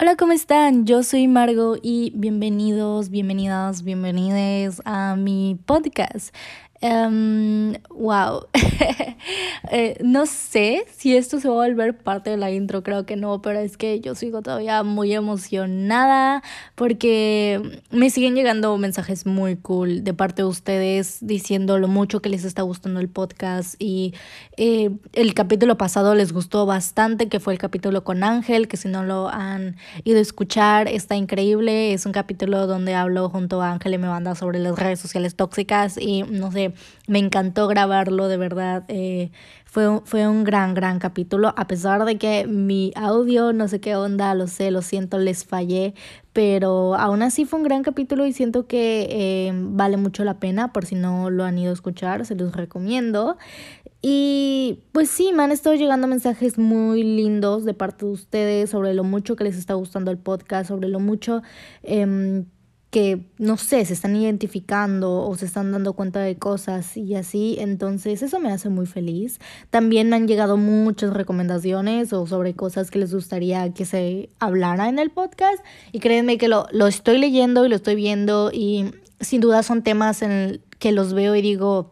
Hola, ¿cómo están? Yo soy Margo y bienvenidos, bienvenidas, bienvenides a mi podcast. Um, wow. eh, no sé si esto se va a volver parte de la intro, creo que no, pero es que yo sigo todavía muy emocionada porque me siguen llegando mensajes muy cool de parte de ustedes diciendo lo mucho que les está gustando el podcast y eh, el capítulo pasado les gustó bastante, que fue el capítulo con Ángel, que si no lo han ido a escuchar está increíble, es un capítulo donde hablo junto a Ángel y me manda sobre las redes sociales tóxicas y no sé, me encantó grabarlo, de verdad. Eh, fue, un, fue un gran, gran capítulo. A pesar de que mi audio, no sé qué onda, lo sé, lo siento, les fallé. Pero aún así fue un gran capítulo y siento que eh, vale mucho la pena. Por si no lo han ido a escuchar, se los recomiendo. Y pues sí, me han estado llegando mensajes muy lindos de parte de ustedes sobre lo mucho que les está gustando el podcast, sobre lo mucho eh, que, no sé, se están identificando o se están dando cuenta de cosas y así, entonces eso me hace muy feliz. También me han llegado muchas recomendaciones o sobre cosas que les gustaría que se hablara en el podcast y créanme que lo, lo estoy leyendo y lo estoy viendo y sin duda son temas en que los veo y digo,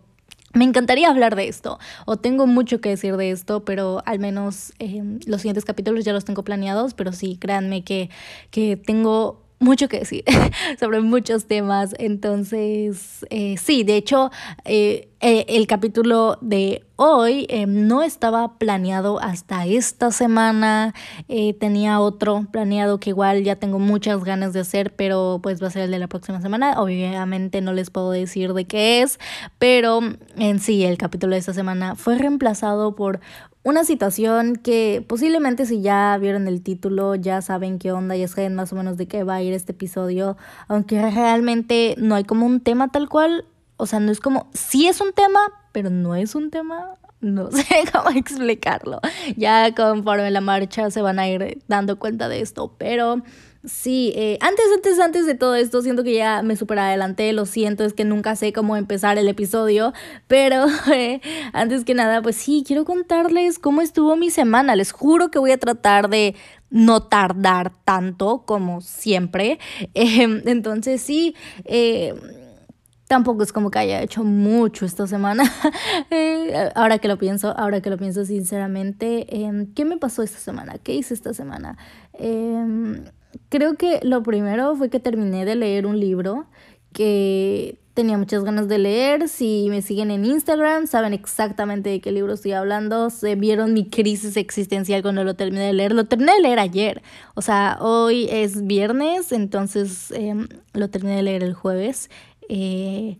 me encantaría hablar de esto o tengo mucho que decir de esto, pero al menos eh, los siguientes capítulos ya los tengo planeados, pero sí, créanme que, que tengo mucho que decir sobre muchos temas. Entonces, eh, sí, de hecho, eh, eh, el capítulo de hoy no estaba planeado hasta esta semana. tenía otro planeado que igual ya tengo muchas ganas de hacer, pero pues va a ser el de la próxima semana. Obviamente no les puedo decir de qué es, pero en sí, el capítulo de esta semana fue reemplazado por una situación que posiblemente si ya vieron el título ya saben qué onda, ya saben más o menos de qué va a ir este episodio, aunque realmente no hay como un tema tal cual, o sea, no es como, sí es un tema, pero no es un tema, no sé cómo explicarlo. Ya conforme la marcha se van a ir dando cuenta de esto, pero Sí, eh, antes, antes, antes de todo esto, siento que ya me super adelanté, lo siento, es que nunca sé cómo empezar el episodio, pero eh, antes que nada, pues sí, quiero contarles cómo estuvo mi semana, les juro que voy a tratar de no tardar tanto como siempre, em, entonces sí, eh, tampoco es como que haya hecho mucho esta semana. ahora que lo pienso, ahora que lo pienso sinceramente, em, ¿qué me pasó esta semana? ¿Qué hice esta semana? Creo que lo primero fue que terminé de leer un libro que tenía muchas ganas de leer. Si me siguen en Instagram, saben exactamente de qué libro estoy hablando. Se vieron mi crisis existencial cuando lo terminé de leer. Lo terminé de leer ayer. O sea, hoy es viernes, entonces em, lo terminé de leer el jueves. Eh,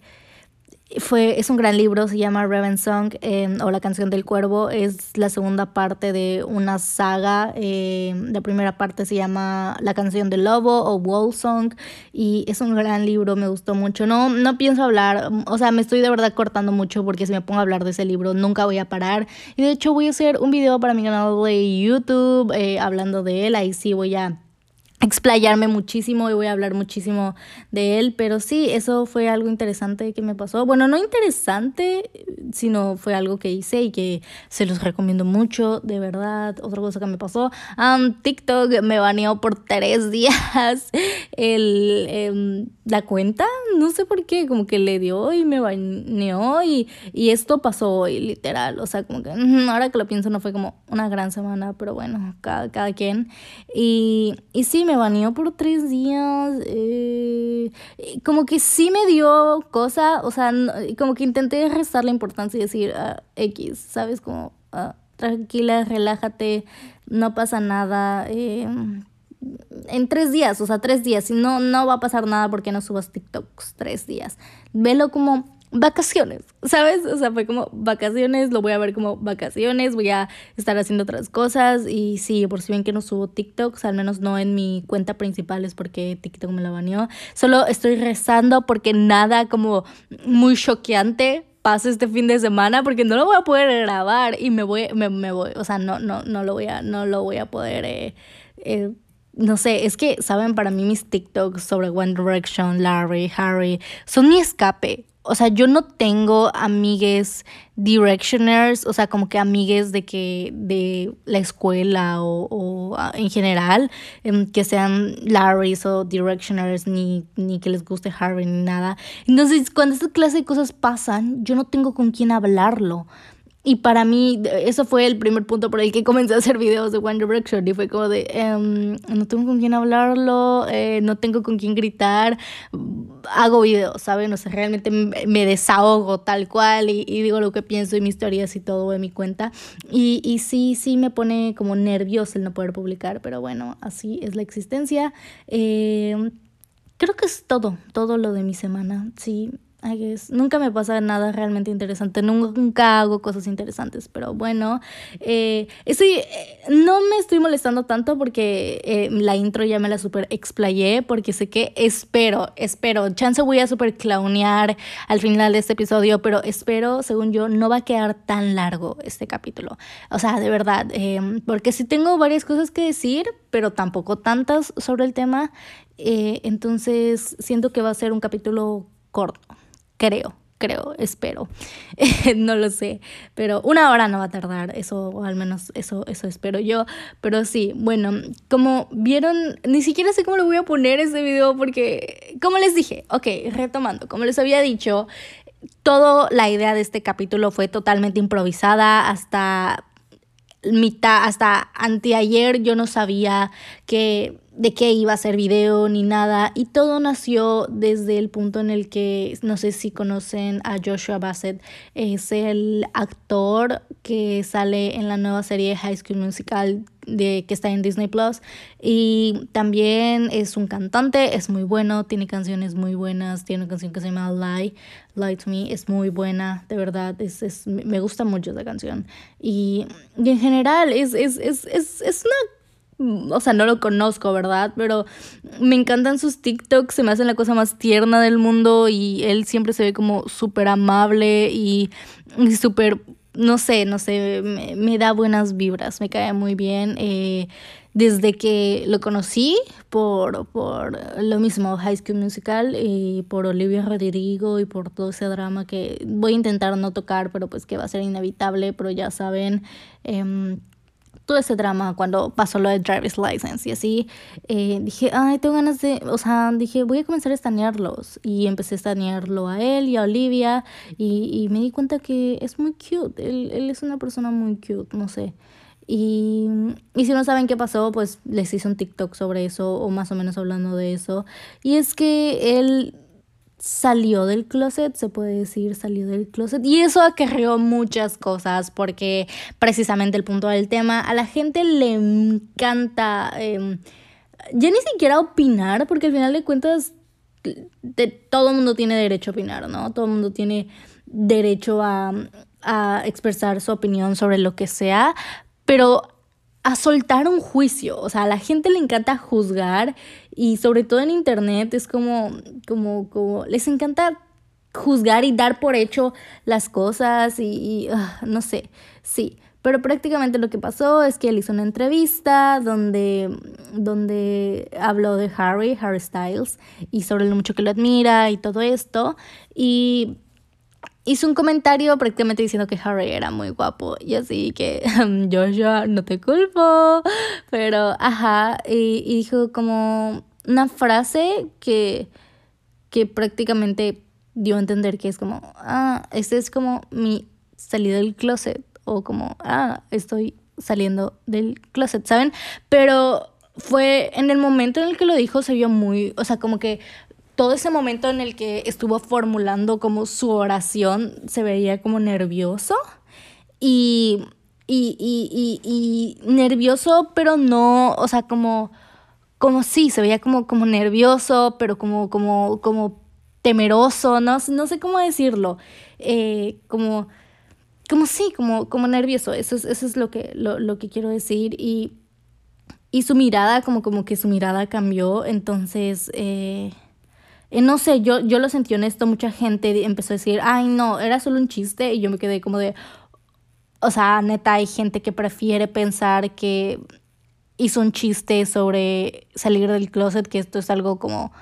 fue, es un gran libro, se llama Raven Song em, o La canción del cuervo. Es la segunda parte de una saga. Eh, la primera parte se llama La canción del lobo o Wall Song y es un gran libro, me gustó mucho. No, no pienso hablar, o sea, me estoy de verdad cortando mucho porque si me pongo a hablar de ese libro nunca voy a parar. Y de hecho voy a hacer un video para mi canal de YouTube eh, hablando de él. Ahí sí voy a explayarme muchísimo y voy a hablar muchísimo de él, pero sí, eso fue algo interesante que me pasó. Bueno, no interesante, sino fue algo que hice y que se los recomiendo mucho, de verdad. Otra cosa que me pasó, TikTok me baneó por tres días el, em, la cuenta, no sé por qué, como que le dio y me baneó y, y esto pasó hoy, literal. O sea, como que ahora que lo pienso no fue como una gran semana, pero bueno, cada, cada quien. Y, sí, me baneó por tres días. Eh, como que sí me dio cosa, o sea, como que intenté restar la importancia y decir, ah, X, ¿sabes? Como, ah, tranquila, relájate, no pasa nada. Eh, en tres días, o sea, tres días, y no, no va a pasar nada porque no subas TikToks tres días. Velo como vacaciones, ¿sabes? O sea, fue como vacaciones, lo voy a ver como vacaciones, voy a estar haciendo otras cosas y sí, por si bien que no subo TikToks, al menos no en mi cuenta principal es porque TikTok me la baneó. Solo estoy rezando porque nada como muy choqueante pase este fin de semana porque no lo voy a poder grabar y me voy, me, me voy, o sea, no, no, no lo voy a, no lo voy a poder eh, eh, no sé, es que, ¿saben? Para mí mis TikToks sobre One Direction, Larry, Harry, son mi escape. o sea, yo no tengo amigues directioners, o sea, como que amigues de que de la escuela o, ah, en general, em, que sean Larrys o directioners, ni, ni que les guste Harvey ni nada. Entonces, cuando esta clase de cosas pasan, yo no tengo con quién hablarlo. Y para mí, eso fue el primer punto por el que comencé a hacer videos de One Direction. Y fue como de, em, no tengo con quién hablarlo, eh, no tengo con quién gritar, hago videos, ¿saben? O sea, realmente me desahogo tal cual y, digo lo que pienso y mis teorías y todo en mi cuenta. Y, sí, sí me pone como nervioso el no poder publicar, pero bueno, así es la existencia. Eh, creo que es todo, todo lo de mi semana, sí. I guess. Nunca me pasa nada realmente interesante, nunca, hago cosas interesantes, pero bueno, eh, eh, no me estoy molestando tanto porque eh, la intro ya me la super explayé, porque sé que espero, espero, chance voy a super clownear al final de este episodio, pero espero, según yo, no va a quedar tan largo este capítulo. O sea, de verdad, em, porque sí tengo varias cosas que decir, pero tampoco tantas sobre el tema, entonces siento que va a ser un capítulo corto creo, creo, espero. no lo sé, pero una hora no va a tardar, eso, al menos eso, eso espero yo. Pero sí, bueno, como vieron, ni siquiera sé cómo le voy a poner este video porque, como les dije, ok, retomando, como les había dicho, toda la idea de este capítulo fue totalmente improvisada hasta mitad, hasta anteayer yo no sabía que de qué iba a ser video ni nada y todo nació desde el punto en el que no sé si conocen a Joshua Bassett es el actor que sale en la nueva serie High School Musical de que está en Disney Plus y también es un cantante es muy bueno tiene canciones muy buenas tiene una canción que se llama Lie Lie to Me es muy buena de verdad es, es me gusta mucho esa canción. Y, y en general es, es, es, es, es una o sea, no lo conozco, ¿verdad? Pero me encantan sus TikToks, se me hacen la cosa más tierna del mundo y él siempre se ve como súper amable y, súper, no sé, no sé, me, da buenas vibras, me cae muy bien. Eh, desde que lo conocí por, por lo mismo, High School Musical, y por Olivia Rodrigo y por todo ese drama que voy a intentar no tocar, pero pues que va a ser inevitable, pero ya saben. Eh, todo ese drama cuando pasó lo de driver's license y así, eh, dije, ay, tengo ganas de, o sea, dije, voy a comenzar a estanearlos. Y empecé a estanearlo a él y a Olivia y, y me di cuenta que es muy cute, él, él es una persona muy cute, no sé. Y, y, si no saben qué pasó, pues les hice un TikTok sobre eso o más o menos hablando de eso. Y es que él salió del closet, se puede decir, salió del closet. Y eso acarreó muchas cosas porque precisamente el punto del tema, a la gente le encanta em, ya ni siquiera opinar porque al final de cuentas de, todo el mundo tiene derecho a opinar, ¿no? Todo el mundo tiene derecho a, a expresar su opinión sobre lo que sea, pero a soltar un juicio. O sea, a la gente le encanta juzgar y sobre todo en internet es como, como, como, les encanta juzgar y dar por hecho las cosas y, ah, no sé, sí. Pero prácticamente lo que pasó es que él hizo una entrevista donde, donde habló de Harry, Harry Styles, y sobre lo mucho que lo admira y todo esto. Y hizo un comentario prácticamente diciendo que Harry era muy guapo. Y así que Joshua no te culpo. Pero ajá y, dijo como una frase que que prácticamente dio a entender que es como ah este es como mi salida del closet. O como ah estoy saliendo del closet saben pero fue en el momento en el que lo dijo se vio muy o sea como que todo ese momento en el que estuvo formulando como su oración se veía como nervioso y, y, y, y, nervioso, pero no, o sea, como, como sí, se veía como, como nervioso, pero como, como, como temeroso, no, no sé cómo decirlo, eh, como, como sí, como, como nervioso, eso es, eso es lo, que, lo, lo que quiero decir y, y su mirada, como, como que su mirada cambió, entonces... Eh, eh, no sé, yo, yo lo sentí honesto, mucha gente empezó a decir, ay no, era solo un chiste y yo me quedé como de, o sea, neta, hay gente que prefiere pensar que hizo un chiste sobre salir del closet, que esto es algo como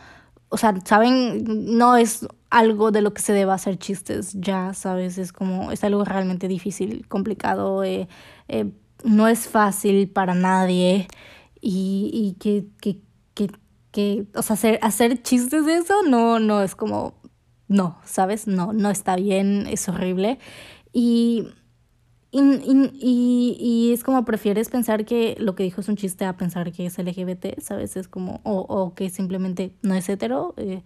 o sea, saben, no es algo de lo que se deba hacer chistes, ya, ¿sabes? Es como, es algo realmente difícil, complicado, eh, eh, no es fácil para nadie y, y que, que, que, que, o sea, hacer, hacer chistes de eso no, no es como, no, ¿sabes? No, no está bien, es horrible. Y y, y, y, es como prefieres pensar que lo que dijo es un chiste a pensar que es LGBT, ¿sabes? Es como, o, o que simplemente no es hetero. Eh,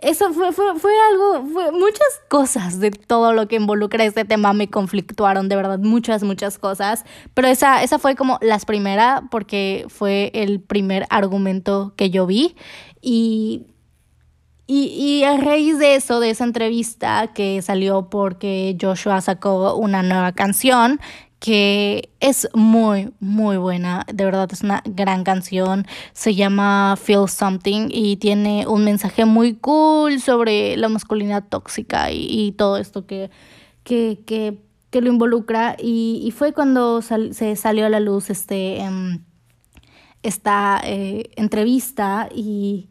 eso fue, fue, fue algo, fue muchas cosas de todo lo que involucra este tema me conflictuaron, de verdad, muchas, muchas cosas. Pero esa, esa fue como las primeras, porque fue el primer argumento que yo vi. Y y, y, a raíz de eso, de esa entrevista que salió porque Joshua sacó una nueva canción que es muy, muy buena. De verdad es una gran canción. Se llama Feel Something y tiene un mensaje muy cool sobre la masculinidad tóxica y, y todo esto que, que, que, que, lo involucra. Y, y fue cuando sal, se salió a la luz este, um, esta eh, entrevista y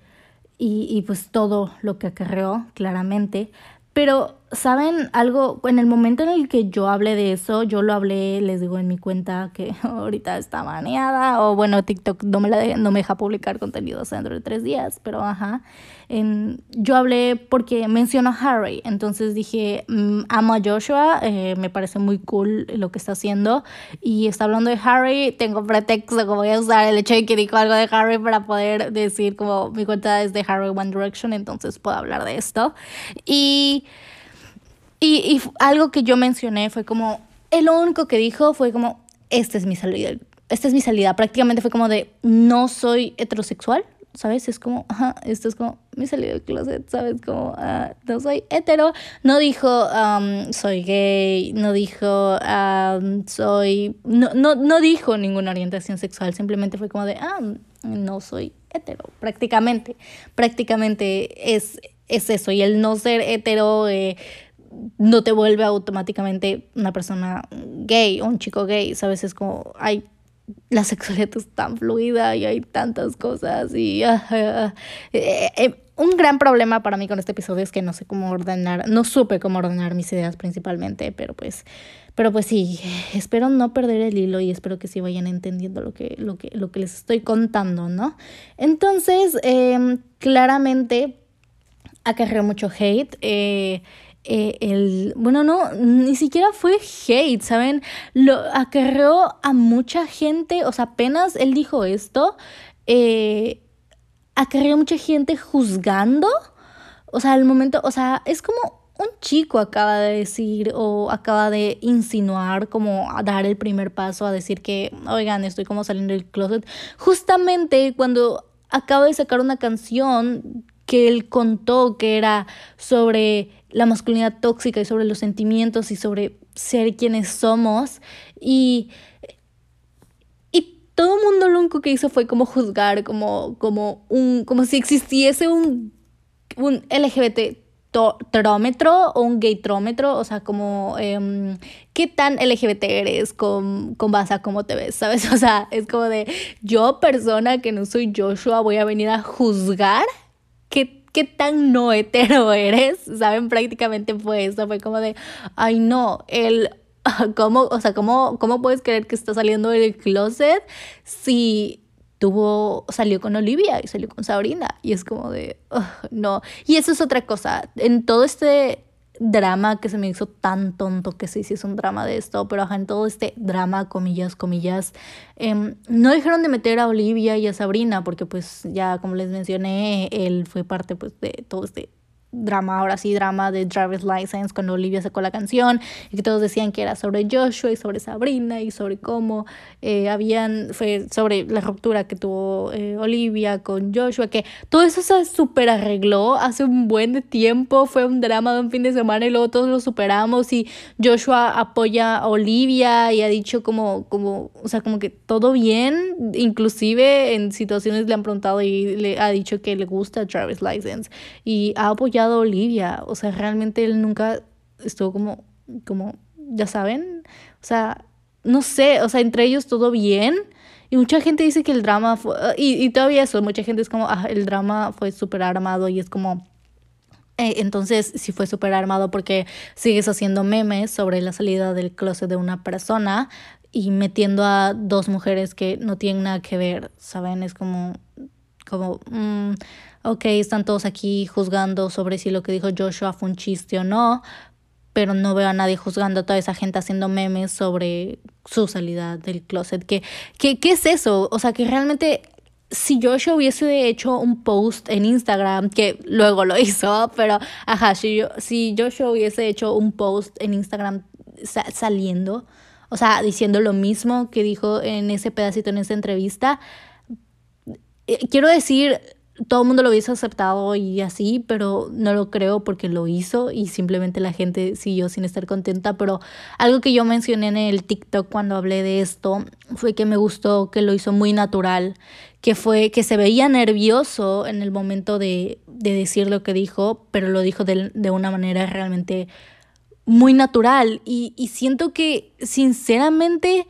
y, y pues todo lo que acarreó, claramente. Pero, ¿saben algo? En el momento en el que yo hablé de eso, yo lo hablé, les digo, en mi cuenta que ahorita está baneada, o bueno, TikTok no me, la no me deja publicar contenidos dentro de tres días, pero ajá. En, yo hablé porque mencionó a Harry, entonces dije, mmm, amo a Joshua, eh, me parece muy cool lo que está haciendo, y está hablando de Harry, tengo pretexto como voy a usar el hecho de que dijo algo de Harry para poder decir como mi cuenta es de Harry One Direction, entonces puedo hablar de esto. Y y, y, algo que yo mencioné fue como, el único que dijo fue como, esta es mi salida, esta es mi salida. Prácticamente fue como de, no soy heterosexual, ¿sabes? Es como, ajá, esto es como mi salida del closet, ¿sabes? Como, uh, no soy hetero. No dijo, um, soy gay, no dijo, um, soy, no, no, no dijo ninguna orientación sexual, simplemente fue como de, ah, no soy hetero, prácticamente. Prácticamente es es eso. Y el no ser hetero eh, no te vuelve automáticamente una persona gay o un chico gay, ¿sabes? Es como, hay, la sexualidad es tan fluida y hay tantas cosas y... Uh, uh, eh, un gran problema para mí con este episodio es que no sé cómo ordenar, no supe cómo ordenar mis ideas principalmente, pero pues, pero pues sí, espero no perder el hilo y espero que sí vayan entendiendo lo que, lo que, lo que les estoy contando, ¿no? Entonces, eh, claramente acarreó mucho hate. Eh, eh, el, bueno, no, ni siquiera fue hate, ¿saben? Lo acarreó a mucha gente, o sea, apenas él dijo esto, eh, acarreó a mucha gente juzgando, o sea, al momento, o sea, es como un chico acaba de decir o acaba de insinuar como a dar el primer paso a decir que, oigan, estoy como saliendo del closet, justamente cuando acaba de sacar una canción que él contó que era sobre la masculinidad tóxica y sobre los sentimientos y sobre ser quienes somos. Y, y todo el mundo lo único que hizo fue como juzgar, como, como, un, como si existiese un, un LGBT trómetro o un gaytrómetro, o sea, como eh, qué tan LGBT eres con, con base a cómo te ves, ¿sabes? O sea, es como de yo, persona que no soy Joshua, voy a venir a juzgar qué, qué tan no hetero eres, ¿saben? Prácticamente fue eso, fue como de, ay no, el, ¿cómo, o sea, cómo, cómo puedes creer que está saliendo del closet si tuvo, salió con Olivia y salió con Sabrina? Y es como de, no. Y eso es otra cosa, en todo este drama que se me hizo tan tonto que sí, sí es un drama de esto, pero ajá, en todo este drama, comillas, comillas, eh, no dejaron de meter a Olivia y a Sabrina, porque pues ya como les mencioné, él fue parte pues de todo este drama, ahora sí, drama de Driver's License cuando Olivia sacó la canción y que todos decían que era sobre Joshua y sobre Sabrina y sobre cómo eh, habían, fue sobre la ruptura que tuvo eh, Olivia con Joshua, que todo eso se super arregló hace un buen tiempo, fue un drama de un fin de semana y luego todos lo superamos y Joshua apoya a Olivia y ha dicho como, como, o sea, como que todo bien, inclusive en situaciones le han preguntado y le ha dicho que le gusta Driver's License y ha apoyado Olivia. O sea, realmente él nunca estuvo como, como, ya saben, o sea, no sé, o sea, entre ellos todo bien. Y mucha gente dice que el drama fue, y, y todavía eso, mucha gente es como, ah, el drama fue súper armado y es como, eh, entonces, si fue súper armado porque sigues haciendo memes sobre la salida del closet de una persona y metiendo a dos mujeres que no tienen nada que ver, ¿saben? Es como, como, mm, ok, están todos aquí juzgando sobre si lo que dijo Joshua fue un chiste o no, pero no veo a nadie juzgando a toda esa gente haciendo memes sobre su salida del closet. ¿Qué, qué, qué es eso? O sea, que realmente si Joshua hubiese hecho un post en Instagram, que luego lo hizo, pero ajá, si, yo, si Joshua hubiese hecho un post en Instagram saliendo, o sea, diciendo lo mismo que dijo en ese pedacito, en esa entrevista, eh, quiero decir, todo el mundo lo hubiese aceptado y así, pero no lo creo porque lo hizo y simplemente la gente siguió sin estar contenta. Pero algo que yo mencioné en el TikTok cuando hablé de esto fue que me gustó que lo hizo muy natural, que fue que se veía nervioso en el momento de, de decir lo que dijo, pero lo dijo de, de una manera realmente muy natural. Y, y siento que sinceramente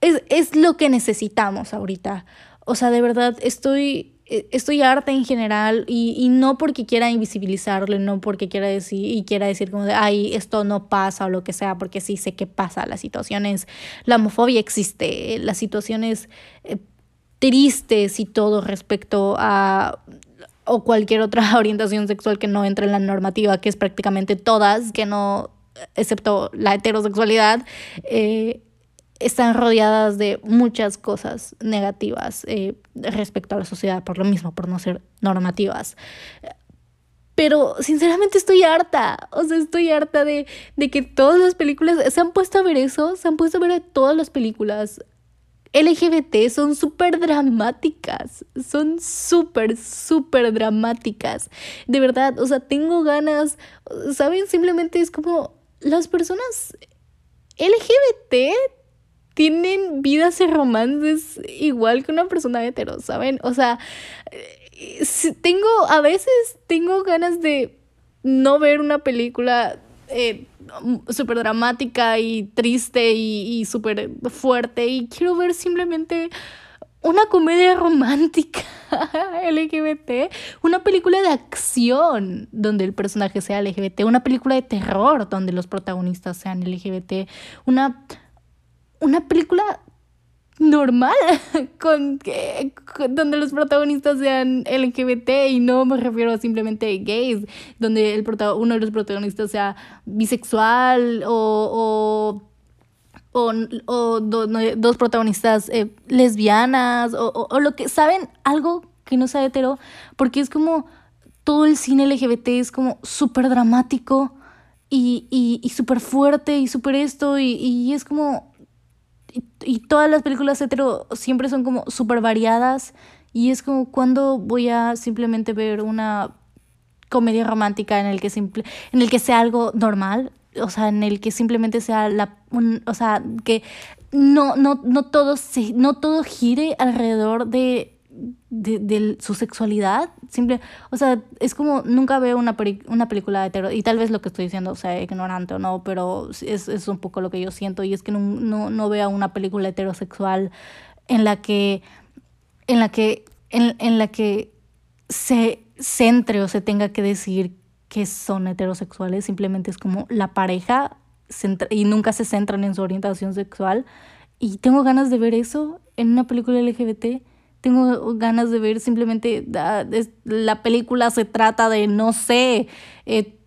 es, es lo que necesitamos ahorita. O sea, de verdad, estoy, eh, estoy harta en general y, y, no porque quiera invisibilizarlo, no porque quiera decir y quiera decir como de, ay, esto no pasa o lo que sea, porque sí sé que pasa, las situaciones, la homofobia existe, las situaciones eh, tristes y todo respecto a o cualquier otra orientación sexual que no entre en la normativa, que es prácticamente todas, que no, excepto la heterosexualidad, eh, están rodeadas de muchas cosas negativas eh, respecto a la sociedad, por lo mismo, por no ser normativas. Pero sinceramente estoy harta, o sea, estoy harta de, de que todas las películas, se han puesto a ver eso, se han puesto a ver todas las películas LGBT son súper dramáticas, son súper, súper dramáticas. De verdad, o sea, tengo ganas, ¿saben? Simplemente es como las personas LGBT tienen vidas y romances igual que una persona hetero, ¿saben? O sea, eh, tengo, a veces tengo ganas de no ver una película eh, súper dramática y triste y, y súper fuerte y quiero ver simplemente una comedia romántica LGBT, una película de acción donde el personaje sea LGBT, una película de terror donde los protagonistas sean LGBT, una una película normal con, que, donde los protagonistas sean LGBT y no me refiero a simplemente gays, donde el uno de los protagonistas sea bisexual o, o, o, dos protagonistas eh, lesbianas o, o, lo que, ¿saben? Algo que no sea hetero, porque es como todo el cine LGBT es como súper dramático y, y, y súper fuerte y súper esto y, y es como y, todas las películas hetero siempre son como súper variadas y es como cuando voy a simplemente ver una comedia romántica en el que simple, en el que sea algo normal, o sea, en el que simplemente sea la o sea, que no no no todo se, no todo gire alrededor de de, de, su sexualidad. Simple, o sea, es como nunca veo una, una película de terror, y tal vez lo que estoy diciendo sea ignorante o no, pero es, es un poco lo que yo siento, y es que no, no, no veo una película heterosexual en la que, en la que, en, en la que se centre o se tenga que decir que son heterosexuales, simplemente es como la pareja y nunca se centran en su orientación sexual. Y tengo ganas de ver eso en una película LGBT tengo ganas de ver simplemente ah, la película se trata de no sé eh,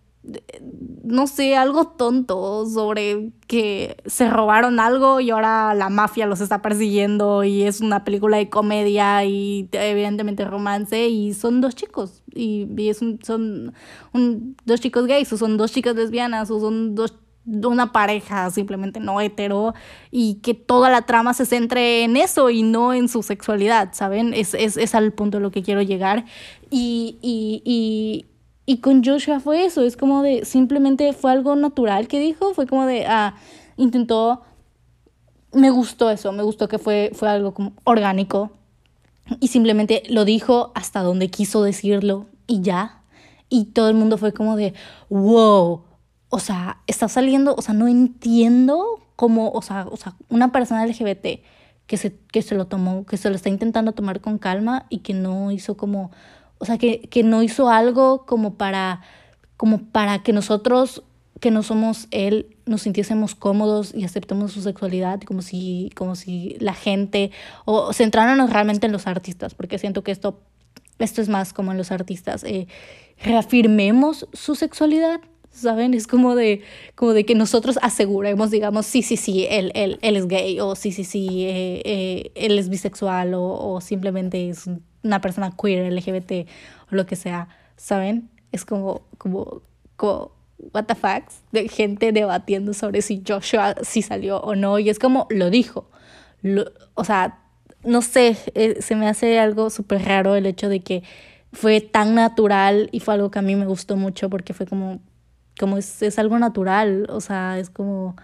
no sé algo tonto sobre que se robaron algo y ahora la mafia los está persiguiendo y es una película de comedia y evidentemente romance y son dos chicos y, es son un, dos chicos gays o son dos chicas lesbianas o son dos una pareja simplemente no hetero y que toda la trama se centre en eso y no en su sexualidad, ¿saben? Es, es, es al punto a lo que quiero llegar. Y, y, y, y con Joshua fue eso, es como de, simplemente fue algo natural que dijo, fue como de, ah, intentó, me gustó eso, me gustó que fue, fue algo orgánico y simplemente lo dijo hasta donde quiso decirlo y ya. Y todo el mundo fue como de, wow o sea, está saliendo, o sea, no entiendo cómo, o sea, o sea, una persona LGBT que se, que se lo tomó, que se lo está intentando tomar con calma y que no hizo como, o sea, que, que no hizo algo como para, como para que nosotros que no somos él nos sintiésemos cómodos y aceptemos su sexualidad como si como si la gente o centrándonos realmente en los artistas porque siento que esto esto es más como en los artistas eh, reafirmemos su sexualidad ¿saben? Es como de, como de que nosotros aseguremos, digamos, sí, sí, sí, él, él, él es gay, o sí, sí, sí, eh, eh, él es bisexual, o, o, simplemente es una persona queer, LGBT, o lo que sea, ¿saben? Es como, como, como, what the fuck, de gente debatiendo sobre si Joshua sí salió o no, y es como, lo dijo, lo, o sea, no sé, eh, se me hace algo súper raro el hecho de que fue tan natural y fue algo que a mí me gustó mucho porque fue como, como es, es algo natural, o sea, es como,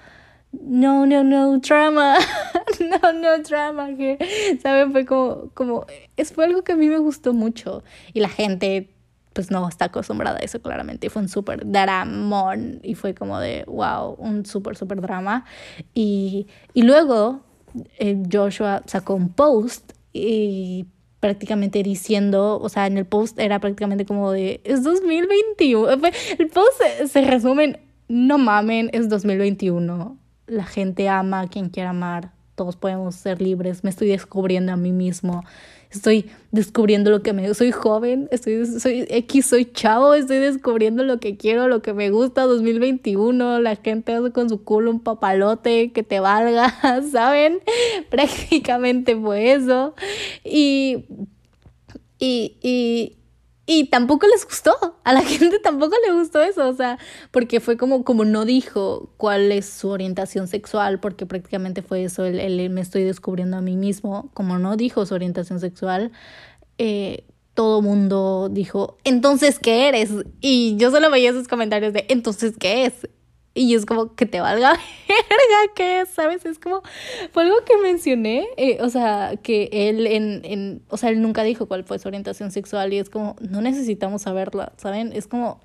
no, no, no, drama, no, no, drama, que, ¿saben? Fue como, como, es, fue algo que a mí me gustó mucho y la gente, pues no está acostumbrada a eso claramente, y fue un súper dramón y fue como de, wow, un súper, súper drama. Y, y luego eh, Joshua sacó un post y prácticamente diciendo, o sea, en el post era prácticamente como de, es 2021. El post se, resume en, no mamen, es 2021. La gente ama a quien quiera amar. Todos podemos ser libres. Me estoy descubriendo a mí mismo estoy descubriendo lo que me soy joven, estoy soy X, soy chavo, estoy descubriendo lo que quiero, lo que me gusta 2021, la gente hace con su culo un papalote que te valga, ¿saben? Prácticamente fue eso. Y y, y, y tampoco les gustó, a la gente tampoco le gustó eso, o sea, porque fue como, como no dijo cuál es su orientación sexual, porque prácticamente fue eso, el, me estoy descubriendo a mí mismo, como no dijo su orientación sexual, eh, todo mundo dijo, entonces, ¿qué eres? Y yo solo veía esos comentarios de, entonces, ¿qué es? Y es como que te valga verga, ¿qué? ¿Sabes? Es como, fue algo que mencioné, eh, o sea, que él en, en, o sea, él nunca dijo cuál fue su orientación sexual y es como, no necesitamos saberla, ¿saben? Es como,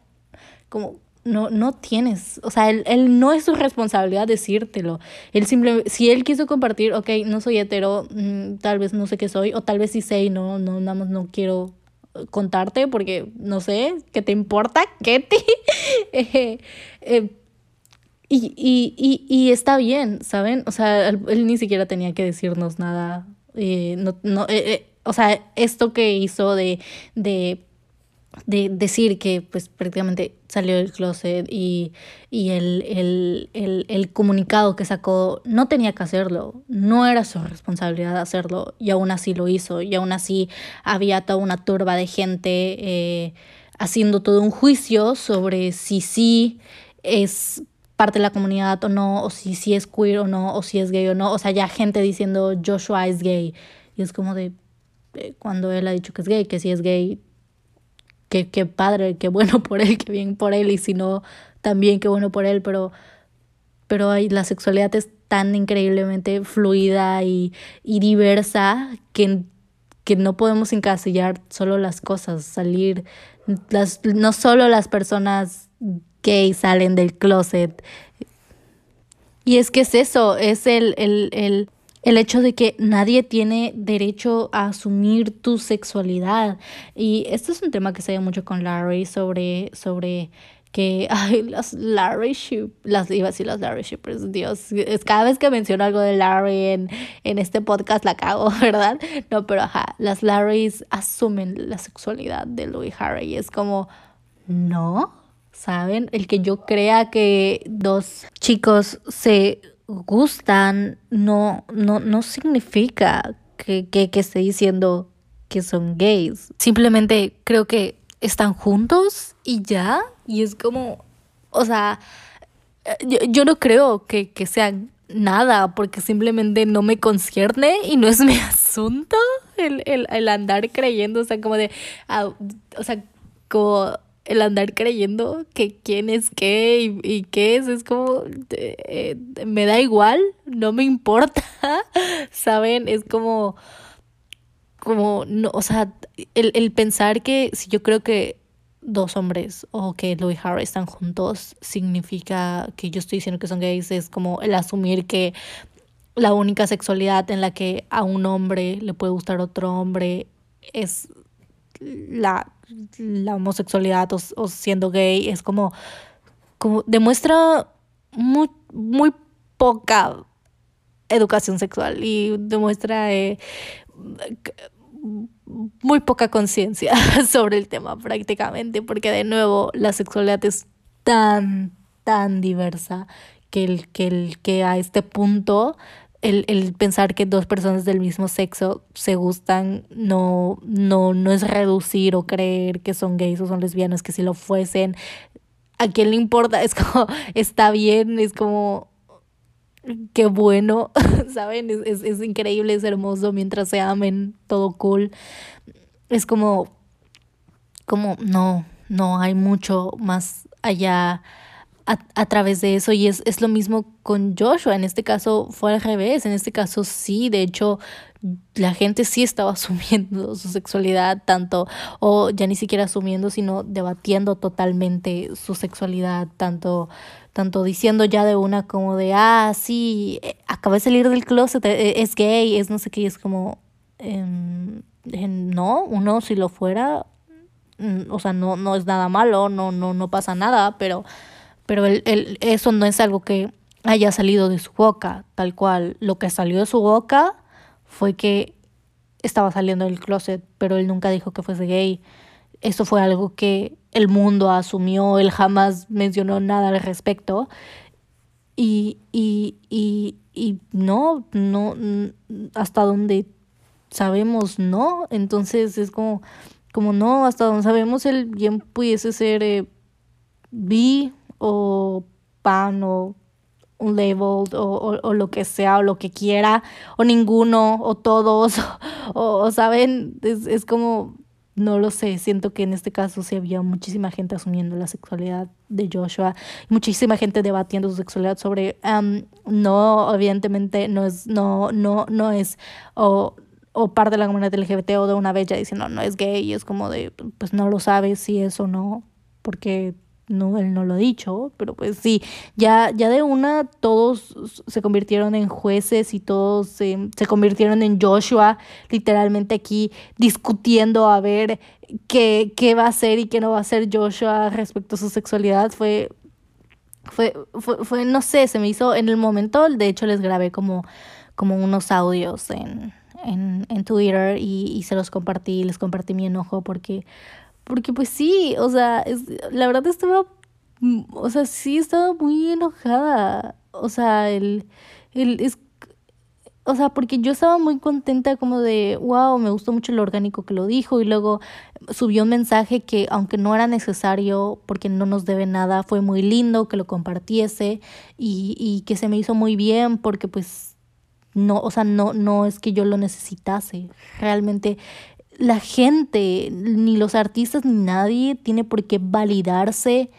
como, no, no tienes, o sea, él, él no es su responsabilidad decírtelo. Él simplemente, si él quiso compartir, ok, no soy hetero, mm, tal vez no sé qué soy, o tal vez sí sé y no, no, nada más no quiero contarte porque no sé, ¿qué te importa, Ketty? eh, eh, y, y, y, y está bien, ¿saben? O sea, él, ni siquiera tenía que decirnos nada. Eh, no, no, eh, eh, o sea, esto que hizo de, de, de decir que pues prácticamente salió del closet y, y el, el, el, el, comunicado que sacó no tenía que hacerlo, no era su responsabilidad hacerlo y aún así lo hizo y aún así había toda una turba de gente haciendo todo un juicio sobre si sí es parte de la comunidad o no, o si, si es queer o no, o si es gay o no. O sea, ya gente diciendo Joshua es gay. Y es como de, eh, cuando él ha dicho que es gay, que si es gay, qué, qué padre, qué bueno por él, qué bien por él, y si no, también qué bueno por él, pero, pero la sexualidad es tan increíblemente fluida y, y diversa que, que no podemos encasillar solo las cosas, salir, las, no solo las personas gay salen del closet. Y es que es eso, es el, el, el, el hecho de que nadie tiene derecho a asumir tu sexualidad. Y esto es un tema que se ve mucho con Larry sobre, sobre que, ay, las Larry las iba a decir las Larry Shippers, Dios, es cada vez que menciono algo de Larry en, en este podcast la cago, ¿verdad? No, pero ajá, las Larrys asumen la sexualidad de Louis Harry, es como, no, ¿saben? El que yo crea que dos chicos se gustan no, no, no significa que, que, que esté diciendo que son gays. Simplemente creo que están juntos y ya. Y es como, o sea, yo, yo no creo que, que sean nada porque simplemente no me concierne y no es mi asunto el, el, el andar creyendo, o sea, como de, ah, o sea, como el andar creyendo que quién es qué y, y qué es, es como, eh, me da igual, no me importa, ¿saben? Es como, como, no, o sea, el, el pensar que si yo creo que dos hombres o que Louis Harry están juntos significa que yo estoy diciendo que son gays, es como el asumir que la única sexualidad en la que a un hombre le puede gustar otro hombre es la, la homosexualidad o, siendo gay. Es como, como demuestra muy, muy poca educación sexual y demuestra eh, muy poca conciencia sobre el tema prácticamente, porque de nuevo la sexualidad es tan, tan diversa que, el, que, el, que a este punto el, el, pensar que dos personas del mismo sexo se gustan no, no, no es reducir o creer que son gays o son lesbianas, que si lo fuesen, a quién le importa, es como, está bien, es como, qué bueno, ¿saben? Es, es, es increíble, es hermoso mientras se amen, todo cool. Es como, como, no, no hay mucho más allá a, a, través de eso y es, es lo mismo con Joshua. En este caso fue al revés, en este caso sí, de hecho la gente sí estaba asumiendo su sexualidad tanto, o ya ni siquiera asumiendo, sino debatiendo totalmente su sexualidad, tanto, tanto diciendo ya de una como de, ah, sí, eh, acaba de salir del closet, eh, es gay, es no sé qué, es como, eh, no, uno si lo fuera, mm, o sea, no, no es nada malo, no, no, no pasa nada, pero pero el, eso no es algo que haya salido de su boca, tal cual. Lo que salió de su boca fue que estaba saliendo del closet, pero él nunca dijo que fuese gay. Eso fue algo que el mundo asumió, él jamás mencionó nada al respecto. Y, y, y, y no, no, hasta donde sabemos no. Entonces es como, como no, hasta donde sabemos él bien pudiese ser eh, bi, o pan o un label o, o, lo que sea o lo que quiera o ninguno o todos o, saben es, es como no lo sé, siento que en este caso sí había muchísima gente asumiendo la sexualidad de Joshua, muchísima gente debatiendo su sexualidad sobre, no, evidentemente no es, no, no, no es, o, o parte de la comunidad LGBT o de una bella diciendo no es gay, y es como de, pues no lo sabes si es o no, porque no, él no lo ha dicho, pero pues sí, ya, ya de una todos se convirtieron en jueces y todos se, se convirtieron en Joshua, literalmente aquí discutiendo a ver qué, qué va a hacer y qué no va a hacer Joshua respecto a su sexualidad. Fue, fue, fue, fue, no sé, se me hizo en el momento, de hecho les grabé como, como unos audios en, en, en Twitter y, y se los compartí, les compartí mi enojo porque porque pues sí, o sea, es, la verdad estaba, mm, o sea, sí estaba muy enojada. O sea, el, el, es, o sea, porque yo estaba muy contenta como de, wow, me gustó mucho lo orgánico que lo dijo y luego subió un mensaje que aunque no era necesario porque no nos debe nada, fue muy lindo que lo compartiese y, y que se me hizo muy bien porque pues no, o sea, no, no es que yo lo necesitase, realmente la gente, ni los artistas, ni nadie tiene por qué validarse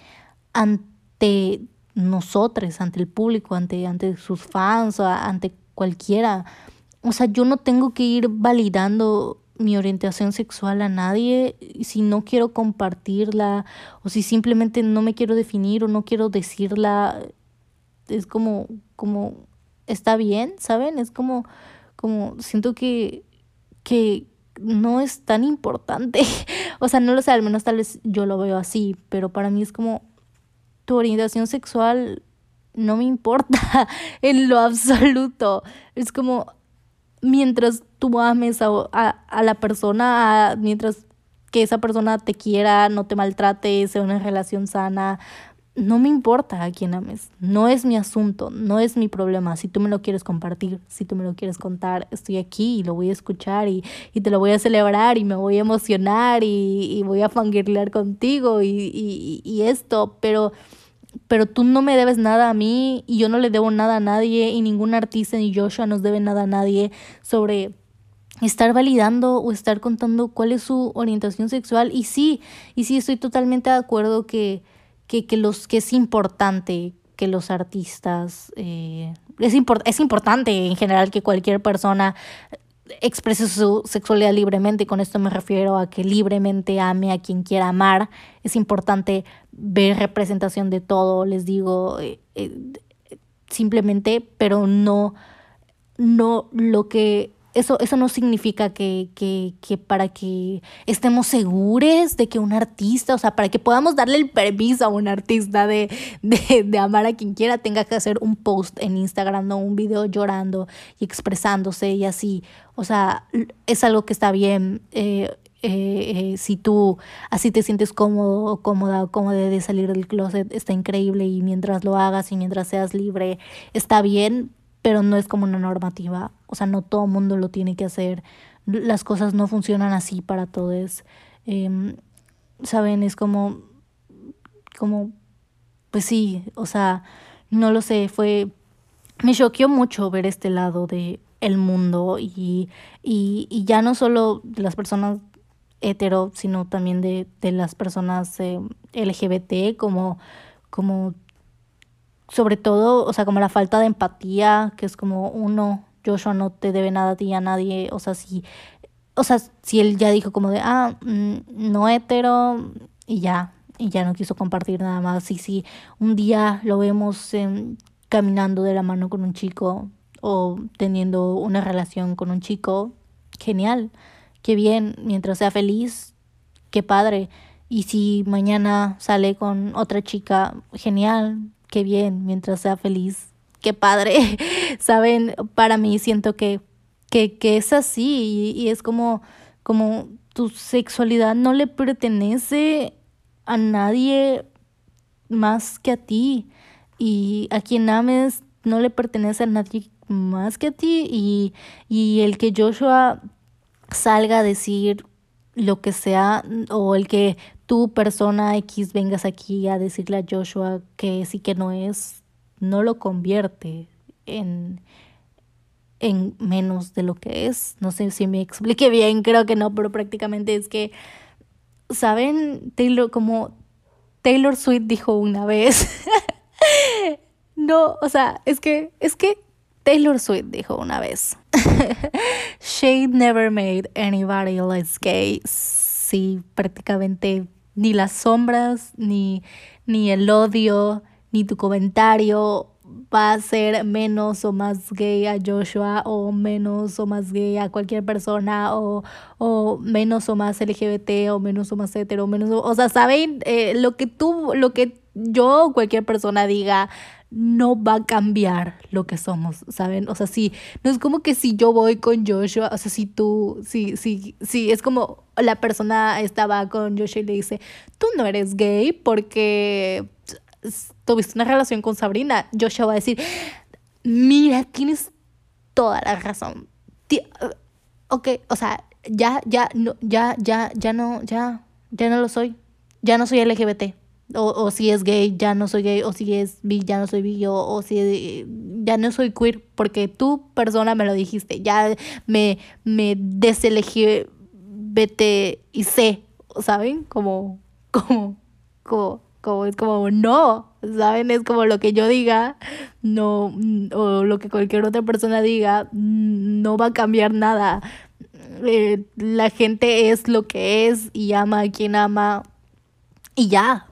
ante nosotros, ante el público, ante, ante sus fans, ante cualquiera. O sea, yo no tengo que ir validando mi orientación sexual a nadie si no quiero compartirla o si simplemente no me quiero definir o no quiero decirla. Es como, como, está bien, ¿saben? Es como, como, siento que, que, no es tan importante. o sea, no lo sé, al menos tal vez yo lo veo así, pero para mí es como tu orientación sexual no me importa en lo absoluto. Es como mientras tú ames a, a, la persona, mientras que esa persona te quiera, no te maltrate, sea una relación sana, no me importa a quién ames, no es mi asunto, no es mi problema. Si tú me lo quieres compartir, si tú me lo quieres contar, estoy aquí y lo voy a escuchar y, y te lo voy a celebrar y me voy a emocionar y, y voy a fangirlear contigo y, y, esto, pero, pero tú no me debes nada a mí y yo no le debo nada a nadie y ningún artista ni Joshua nos debe nada a nadie sobre estar validando o estar contando cuál es su orientación sexual y sí, y sí estoy totalmente de acuerdo que que, que, los, que es importante que los artistas, eh, es, es importante en general que cualquier persona exprese su sexualidad libremente, y con esto me refiero a que libremente ame a quien quiera amar, es importante ver representación de todo, les digo, eh, eh, simplemente, pero no no lo que eso, eso no significa que, que, que, para que estemos seguros de que un artista, o sea, para que podamos darle el permiso a un artista de, de, de amar a quien quiera, tenga que hacer un post en Instagram, no un video llorando y expresándose y así. O sea, es algo que está bien. Eh, eh, eh, si tú así te sientes cómodo o cómoda o cómoda de salir del closet, está increíble y mientras lo hagas y mientras seas libre, está bien, pero no es como una normativa, o sea, no todo mundo lo tiene que hacer, las cosas no funcionan así para todos, eh, ¿saben? Es como, como, pues sí, o sea, no lo sé, fue, me choqueó mucho ver este lado de el mundo y, y, y ya no solo de las personas hetero, sino también de, de las personas eh, LGBT, como, como sobre todo, o sea, como la falta de empatía, que es como uno, Joshua no te debe nada a ti, a nadie, o sea, si, o sea, si él ya dijo como de, ah, mm, no hetero, y ya, y ya no quiso compartir nada más, y si un día lo vemos caminando de la mano con un chico o teniendo una relación con un chico, genial, qué bien, mientras sea feliz, qué padre. Y si mañana sale con otra chica, genial, qué bien, mientras sea feliz, qué padre. Saben, para mí siento que, que, que es así y, y, es como, como tu sexualidad no le pertenece a nadie más que a ti y a quien ames no le pertenece a nadie más que a ti y, y el que Joshua salga a decir lo que sea o el que tú, persona X, vengas aquí a decirle a Joshua que sí que no es, no lo convierte en, en menos de lo que es. No sé si me expliqué bien, creo que no, pero prácticamente es que, ¿saben? Taylor, como Taylor Swift dijo una vez. no, o sea, es que, es que Taylor Swift dijo una vez. Shade never made anybody less gay. Sí, prácticamente ni las sombras, ni, ni el odio, ni tu comentario va a ser menos o más gay a Joshua o menos o más gay a cualquier persona o, o menos o más LGBT o menos o más hetero, menos o, o sea, ¿saben? Eh, lo que tú, lo que yo o cualquier persona diga no va a cambiar lo que somos, ¿saben? O sea, sí, no es como que si yo voy con Joshua, o sea, si tú, sí, sí, sí, es como la persona estaba con Joshua y le dice, tú no eres gay porque tuviste una relación con Sabrina. Joshua va a decir, mira, tienes toda la razón. ok, o sea, ya, ya, no, ya, ya, ya no, ya, ya no lo soy. Ya no soy LGBT o, o si es gay, ya no soy gay, o si es bi, ya no soy bi, o, o si ya no soy queer, porque tú, persona, me lo dijiste, ya me, me deselegí, vete y sé, ¿saben? Como, como, como, como, es como, no, ¿saben? Es como lo que yo diga, no, o lo que cualquier otra persona diga, no va a cambiar nada. Eh, la gente es lo que es y ama a quien ama y ya,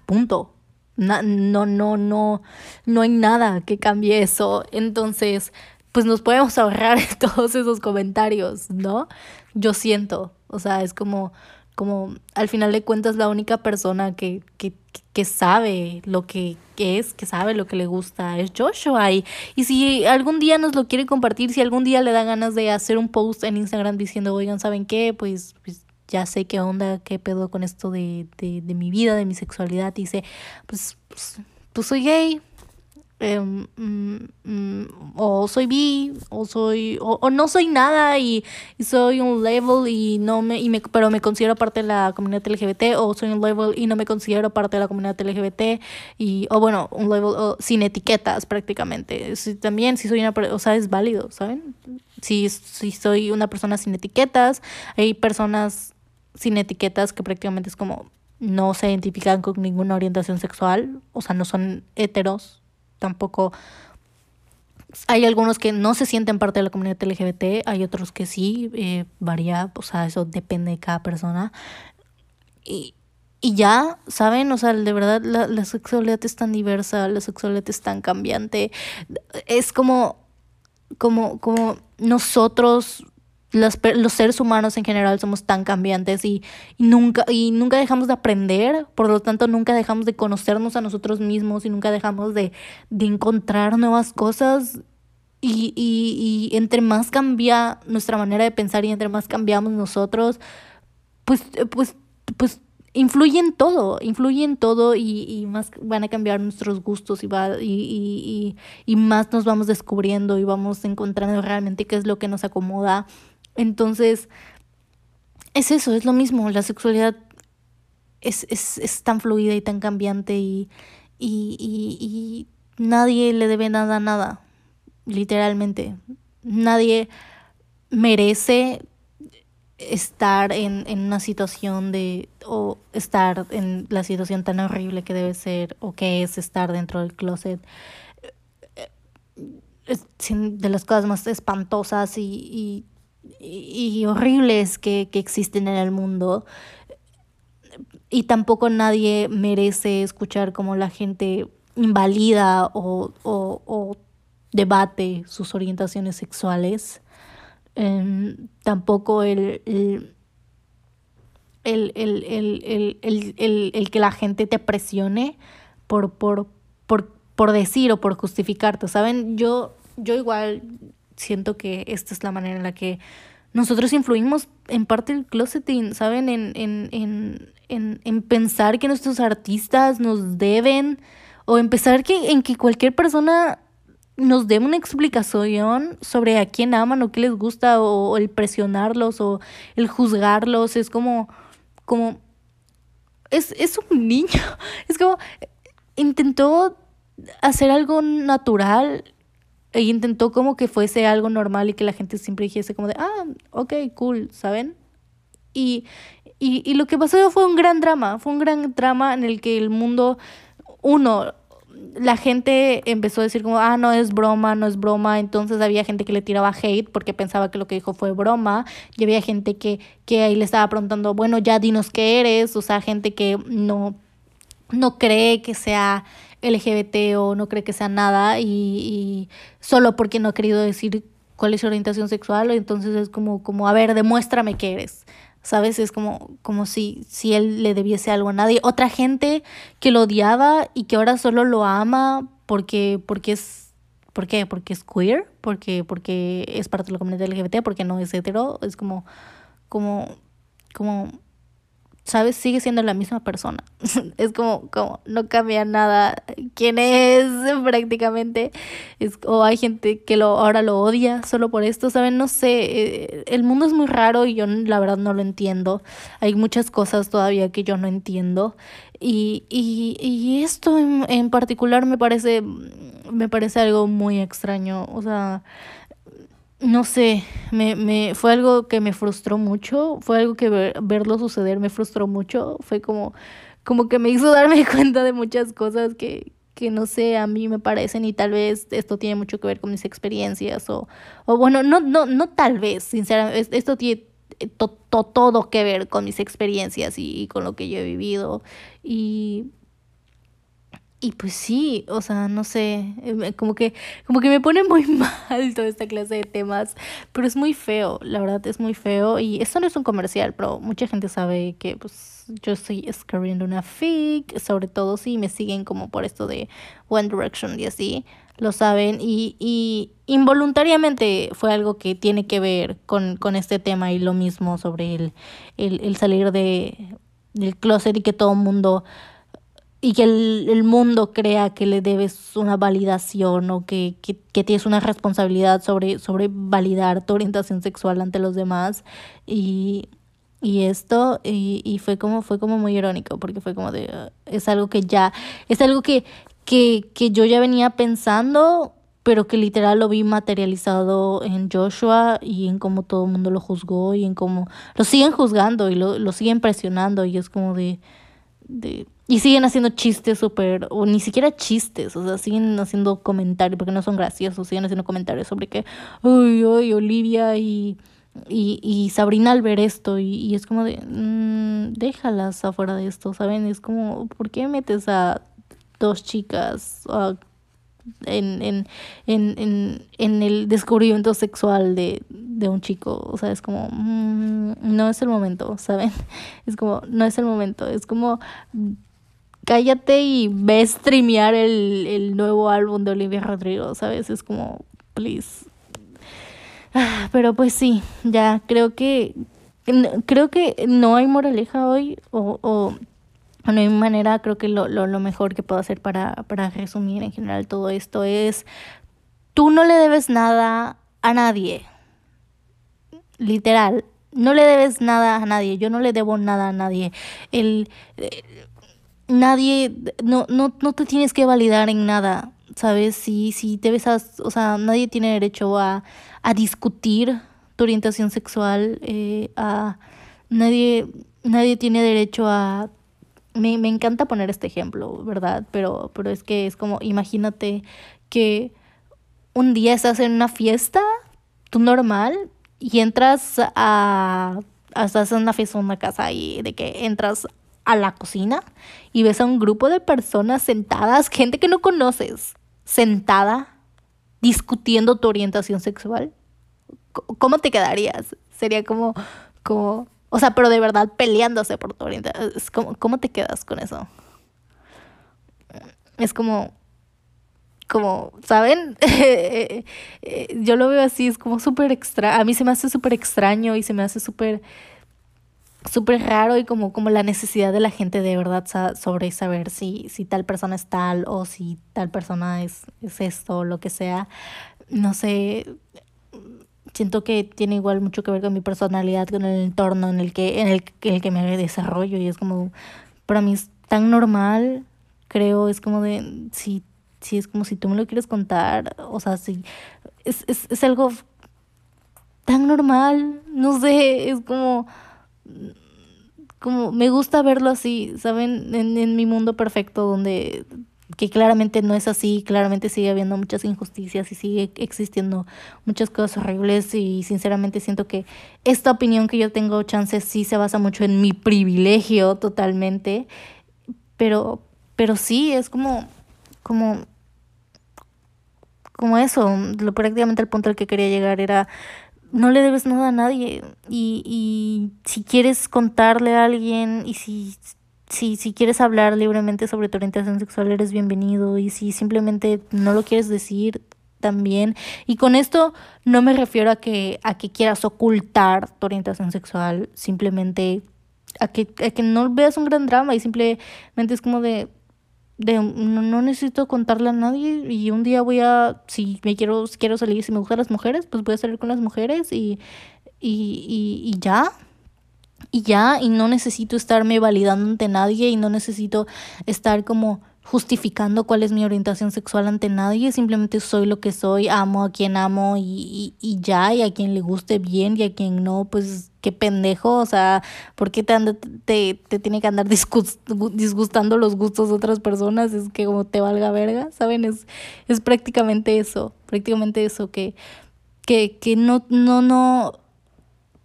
No, no, no, no, no hay nada que cambie eso. Entonces, pues nos podemos ahorrar todos esos comentarios, ¿no? Yo siento, o sea, es como, como al final de cuentas la única persona que, que, que sabe lo que es, que sabe lo que le gusta, es Joshua. Y, y si algún día nos lo quiere compartir, si algún día le da ganas de hacer un post en Instagram diciendo, oigan, ¿saben qué? Pues, pues ya sé qué onda, qué pedo con esto de, de, de mi vida, de mi sexualidad. Y dice, pues, pues, pues soy gay, eh, mm, mm, o soy bi, o soy, o, o no soy nada y, soy un level y no me, y me, pero me considero parte de la comunidad LGBT, o soy un level y no me considero parte de la comunidad LGBT, y, o bueno, un level o, sin etiquetas prácticamente. Si, también si soy una, o sea, es válido, ¿saben? Si, si soy una persona sin etiquetas, hay personas sin etiquetas que prácticamente es como no se identifican con ninguna orientación sexual, o sea, no son heteros, tampoco hay algunos que no se sienten parte de la comunidad LGBT, hay otros que sí, eh, varía, o sea, eso depende de cada persona. Y, y ya, ¿saben? O sea, de verdad la, la sexualidad es tan diversa, la sexualidad es tan cambiante. Es como como, como nosotros los, seres humanos en general somos tan cambiantes y, nunca, y nunca dejamos de aprender, por lo tanto nunca dejamos de conocernos a nosotros mismos y nunca dejamos de, encontrar nuevas cosas. Y, y, entre más cambia nuestra manera de pensar y entre más cambiamos nosotros, pues, pues, pues influye en todo, influye en todo y, y más van a cambiar nuestros gustos y, va, y, y, y, más nos vamos descubriendo y vamos encontrando realmente qué es lo que nos acomoda entonces, es eso, es lo mismo, la sexualidad es, es, es tan fluida y tan cambiante y, y, y, nadie le debe nada a nada, literalmente. Nadie merece estar en, en, una situación de, o estar en la situación tan horrible que debe ser, o que es estar dentro del closet. Es de las cosas más espantosas y, y y horribles que, existen en el mundo. Y tampoco nadie merece escuchar cómo la gente invalida o, debate sus orientaciones sexuales. Em, tampoco el, el, el, que la gente te presione por, por, por, por decir o por justificarte. ¿Saben? Yo, yo igual siento que esta es la manera en la que nosotros influimos en parte el closeting, ¿saben? En, en, en, en, en pensar que nuestros artistas nos deben, o en pensar que, en que cualquier persona nos dé una explicación sobre a quién aman o qué les gusta, o, el presionarlos, o el juzgarlos, es como, como, es, es un niño, es como, intentó hacer algo natural e intentó como que fuese algo normal y que la gente siempre dijese como de, ah, ok, cool, ¿saben? Y, y, y lo que pasó fue un gran drama, fue un gran drama en el que el mundo, uno, la gente empezó a decir como, ah, no es broma, no es broma, entonces había gente que le tiraba hate porque pensaba que lo que dijo fue broma, y había gente que, que ahí le estaba preguntando, bueno, ya dinos qué eres, o sea, gente que no, no cree que sea LGBT o no cree que sea nada y, solo porque no ha querido decir cuál es su orientación sexual, entonces es como, como a ver, demuéstrame qué eres. ¿Sabes? Es como, como si, si él le debiese algo a nadie. Otra gente que lo odiaba y que ahora solo lo ama porque, porque es ¿Por qué? Porque es queer, porque, porque es parte de la comunidad LGBT, porque no es hetero. Es como, como, como ¿sabes? Sigue siendo la misma persona. es como, como, no cambia nada quién es prácticamente. Es, o hay gente que lo, ahora lo odia solo por esto, ¿saben? No sé, eh, el mundo es muy raro y yo la verdad no lo entiendo. Hay muchas cosas todavía que yo no entiendo. Y, y, y esto en, en particular me parece, me parece algo muy extraño. O sea, no sé, me, me, fue algo que me frustró mucho, fue algo que verlo suceder me frustró mucho, fue como, como que me hizo darme cuenta de muchas cosas que, que no sé, a mí me parecen y tal vez esto tiene mucho que ver con mis experiencias o, o bueno, no, no, no tal vez, sinceramente, esto tiene todo que ver con mis experiencias y, y con lo que yo he vivido y y pues sí, o sea, no sé, eh, como que, como que me pone muy mal toda esta clase de temas, pero es muy feo, la verdad es muy feo. Y esto no es un comercial, pero mucha gente sabe que pues yo estoy escribiendo una fic, sobre todo si me siguen como por esto de One Direction y así, lo saben. Y, y involuntariamente fue algo que tiene que ver con, con este tema y lo mismo sobre el, el, el salir de, del closet y que todo el mundo y que el, el, mundo crea que le debes una validación o que, que, que, tienes una responsabilidad sobre, sobre validar tu orientación sexual ante los demás. Y, y esto, y, y fue como, fue como muy irónico, porque fue como de, uh, es algo que ya, es algo que, que, que yo ya venía pensando, pero que literal lo vi materializado en Joshua y en cómo todo el mundo lo juzgó y en cómo lo siguen juzgando y lo, lo siguen presionando y es como de, de y siguen haciendo chistes súper, o ni siquiera chistes, o sea, siguen haciendo comentarios, porque no son graciosos, siguen haciendo comentarios sobre que, uy, uy, Olivia y, y, y Sabrina al ver esto, y, y es como de, mmm, déjalas afuera de esto, ¿saben? Es como, ¿por qué metes a dos chicas, a en, en, en, en el descubrimiento sexual de, de, un chico. O sea, es como, mm, no es el momento, ¿saben? Es como, no es el momento. Es como, cállate y ve streamear el, el nuevo álbum de Olivia Rodrigo, ¿sabes? Es como, please. Ah, pero pues sí, ya creo que creo que no hay moraleja hoy o, o no hay manera, creo que lo, lo, lo mejor que puedo hacer para, para resumir en general todo esto es, tú no le debes nada a nadie. Literal, no le debes nada a nadie, yo no le debo nada a nadie. El, eh, nadie, no, no, no te tienes que validar en nada, ¿sabes? Si, si te besas, o sea, nadie tiene derecho a, a discutir tu orientación sexual, eh, a nadie, nadie tiene derecho a me, me encanta poner este ejemplo, ¿verdad? Pero, pero es que es como, imagínate que un día estás en una fiesta, tú normal, y entras a, estás en una fiesta una casa y de que entras a la cocina y ves a un grupo de personas sentadas, gente que no conoces, sentada, discutiendo tu orientación sexual. ¿Cómo te quedarías? Sería como, como, o sea, pero de verdad peleándose por tu orientación. como, ¿Cómo te quedas con eso? Es como, como, ¿saben? Yo lo veo así, es como súper extra. A mí se me hace súper extraño y se me hace súper, súper raro y como, como la necesidad de la gente de verdad sobre saber si, si tal persona es tal o si tal persona es, es esto o lo que sea. No sé, siento que tiene igual mucho que ver con mi personalidad, con el entorno en el que, en el, en el que me desarrollo y es como, para mí es tan normal, creo, es como de, si, si es como si tú me lo quieres contar, o sea, si, es, es, es algo tan normal, no sé, es como, como, me gusta verlo así, ¿saben? En, en mi mundo perfecto donde que claramente no es así, claramente sigue habiendo muchas injusticias y sigue existiendo muchas cosas horribles y sinceramente siento que esta opinión que yo tengo, chances sí se basa mucho en mi privilegio totalmente, pero, pero sí, es como, como, como eso, lo prácticamente el punto al que quería llegar era no le debes nada a nadie y, y si quieres contarle a alguien y si si, si quieres hablar libremente sobre tu orientación sexual, eres bienvenido. Y si simplemente no lo quieres decir, también. Y con esto no me refiero a que, a que quieras ocultar tu orientación sexual, simplemente a que, a que no veas un gran drama y simplemente es como de, de no, necesito contarle a nadie y un día voy a, si me quiero, quiero salir, si me gustan las mujeres, pues voy a salir con las mujeres y, y, y, y ya y ya, y no necesito estarme validando ante nadie y no necesito estar como justificando cuál es mi orientación sexual ante nadie, simplemente soy lo que soy, amo a quien amo y, y, ya, y a quien le guste bien y a quien no, pues qué pendejo, o sea, ¿por qué te, te, te tiene que andar disgustando los gustos de otras personas? Es que como te valga verga, ¿saben? Es, es prácticamente eso, prácticamente eso, que, que, que no, no, no,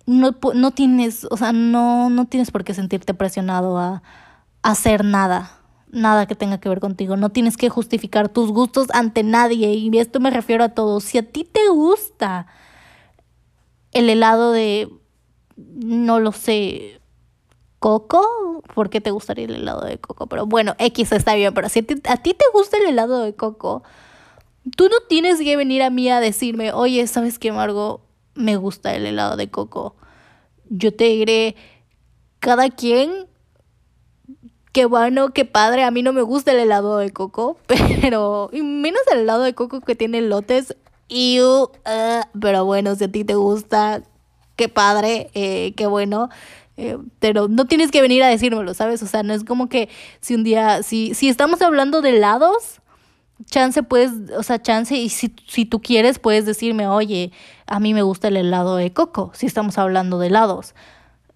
no, no tienes, o sea, no, no tienes por qué sentirte presionado a, hacer nada, nada que tenga que ver contigo. No tienes que justificar tus gustos ante nadie. Y esto me refiero a todos. Si a ti te gusta el helado de, no lo sé, coco, ¿por qué te gustaría el helado de coco? Pero bueno, X está bien, pero si a ti, a ti te gusta el helado de coco, tú no tienes que venir a mí a decirme, oye, ¿sabes qué, Margo? Me gusta el helado de coco. Yo te diré, cada quien, qué bueno, qué padre, a mí no me gusta el helado de coco, pero y menos el helado de coco que tiene lotes. Y, uh, pero bueno, si a ti te gusta, qué padre, eh, qué bueno. Eh, pero no tienes que venir a decírmelo, ¿sabes? O sea, no es como que si un día, si, si estamos hablando de helados, chance puedes, o sea, chance, y si, si tú quieres, puedes decirme, oye, a mí me gusta el helado de coco, si estamos hablando de helados.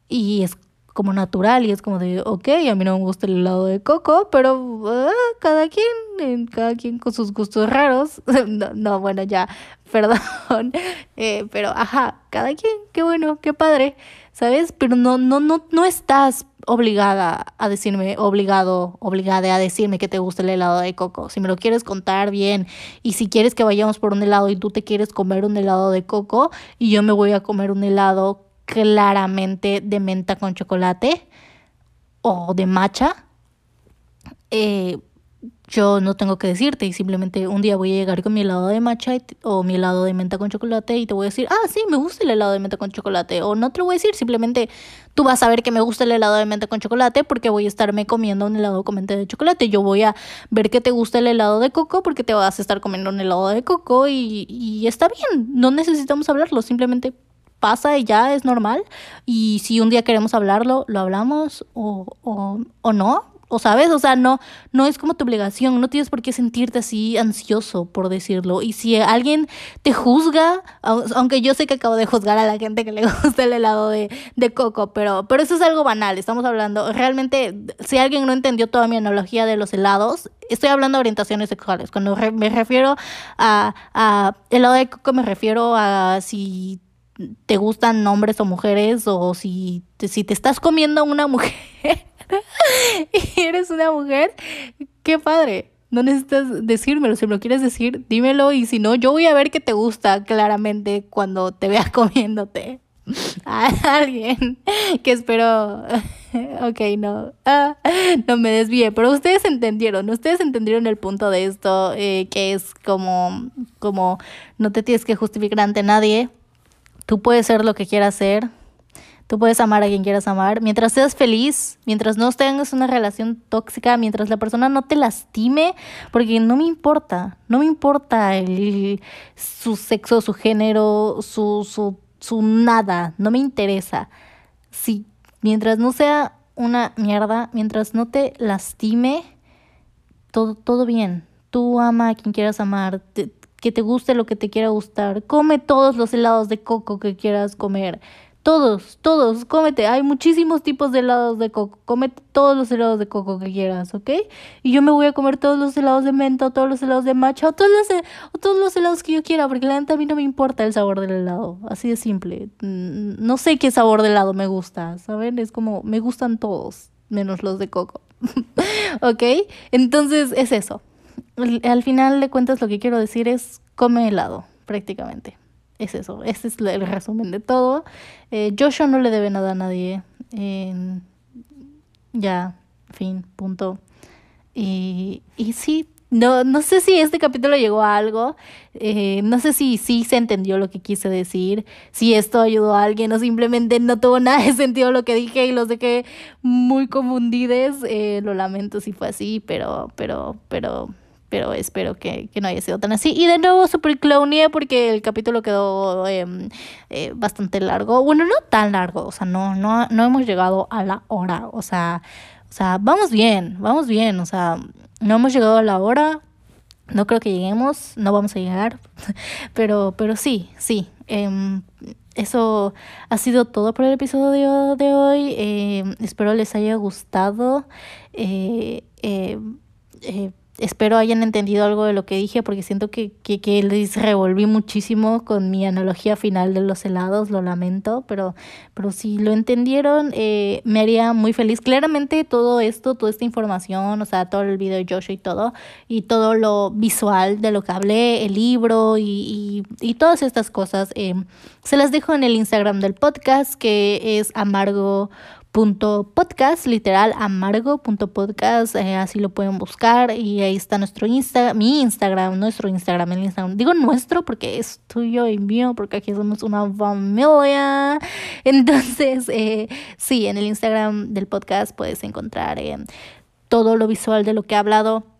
Y es como natural y es como de, ok, a mí no me gusta el helado de coco, pero ah, cada quien, cada quien con sus gustos raros. no, no, bueno, ya, perdón. Eh, pero, ajá, cada quien, qué bueno, qué padre, ¿sabes? Pero no, no, no, no estás obligada a decirme, obligado, obligada a decirme que te gusta el helado de coco. Si me lo quieres contar bien y si quieres que vayamos por un helado y tú te quieres comer un helado de coco y yo me voy a comer un helado claramente de menta con chocolate o de matcha, eh, yo no tengo que decirte y simplemente un día voy a llegar con mi helado de matcha o mi helado de menta con chocolate y te voy a decir, ah, sí, me gusta el helado de menta con chocolate. O no te lo voy a decir, simplemente tú vas a ver que me gusta el helado de menta con chocolate porque voy a estarme comiendo un helado con menta de chocolate. Yo voy a ver que te gusta el helado de coco porque te vas a estar comiendo un helado de coco y, y está bien, no necesitamos hablarlo, simplemente pasa y ya es normal. Y si un día queremos hablarlo, lo hablamos o, o, o no, o sabes, o sea, no, no es como tu obligación, no tienes por qué sentirte así ansioso por decirlo. Y si alguien te juzga, aunque yo sé que acabo de juzgar a la gente que le gusta el helado de, de coco, pero, pero eso es algo banal, estamos hablando, realmente, si alguien no entendió toda mi analogía de los helados, estoy hablando de orientaciones sexuales. Cuando me refiero a, a helado de coco, me refiero a si te gustan hombres o mujeres o si si te estás comiendo una mujer y eres una mujer, qué padre. No necesitas decírmelo, si me lo quieres decir, dímelo y si no, yo voy a ver que te gusta claramente cuando te veas comiéndote a alguien que espero... Ok, no, ah, no me desvíe, pero ustedes entendieron, ustedes entendieron el punto de esto, eh, que es como, como no te tienes que justificar ante nadie, tú puedes ser lo que quieras ser, Tú puedes amar a quien quieras amar. Mientras seas feliz, mientras no tengas una relación tóxica, mientras la persona no te lastime, porque no me importa, no me importa el, su sexo, su género, su, su, su nada, no me interesa. Si, mientras no sea una mierda, mientras no te lastime, todo, todo bien. Tú ama a quien quieras amar, que te guste lo que te quiera gustar, come todos los helados de coco que quieras comer todos, todos, cómete. Hay muchísimos tipos de helados de coco. Cómete todos los helados de coco que quieras, ¿ok? Y yo me voy a comer todos los helados de menta, todos los helados de matcha, o todos los, o todos los helados que yo quiera, porque la neta a mí no me importa el sabor del helado. Así de simple. Mm, no sé qué sabor de helado me gusta, ¿saben? Es como, me gustan todos, menos los de coco. ¿Ok? Entonces es eso. Al final de cuentas lo que quiero decir es come helado, prácticamente es eso, ese es el resumen de todo. Eh, Joshua no le debe nada a nadie. ya, fin, punto. Y, y sí, no, no sé si este capítulo llegó a algo, eh, no sé si sí se entendió lo que quise decir, si esto ayudó a alguien o simplemente no tuvo nada de sentido lo que dije y los dejé muy confundides, eh, lo lamento si fue así, pero, pero, pero pero espero que, no haya sido tan así. Y de nuevo super clownie porque el capítulo quedó em, eh, bastante largo. Bueno, no tan largo, o sea, no, no, no hemos llegado a la hora, o sea, o sea, vamos bien, vamos bien, o sea, no hemos llegado a la hora, no creo que lleguemos, no vamos a llegar, pero, pero sí, sí. Em, eso ha sido todo por el episodio de hoy. Em, espero les haya gustado. Eh, eh, eh espero hayan entendido algo de lo que dije porque siento que, que, que, les revolví muchísimo con mi analogía final de los helados, lo lamento, pero, pero si lo entendieron eh, me haría muy feliz. Claramente todo esto, toda esta información, o sea, todo el video de Joshua y todo, y todo lo visual de lo que hablé, el libro y, y, y todas estas cosas, eh, se las dejo en el Instagram del podcast que es amargo punto podcast, literal amargo punto podcast, eh, así lo pueden buscar y ahí está nuestro Instagram, mi Instagram, nuestro Instagram, el Instagram, digo nuestro porque es tuyo y mío, porque aquí somos una familia, entonces eh, sí, en el Instagram del podcast puedes encontrar eh, todo lo visual de lo que he hablado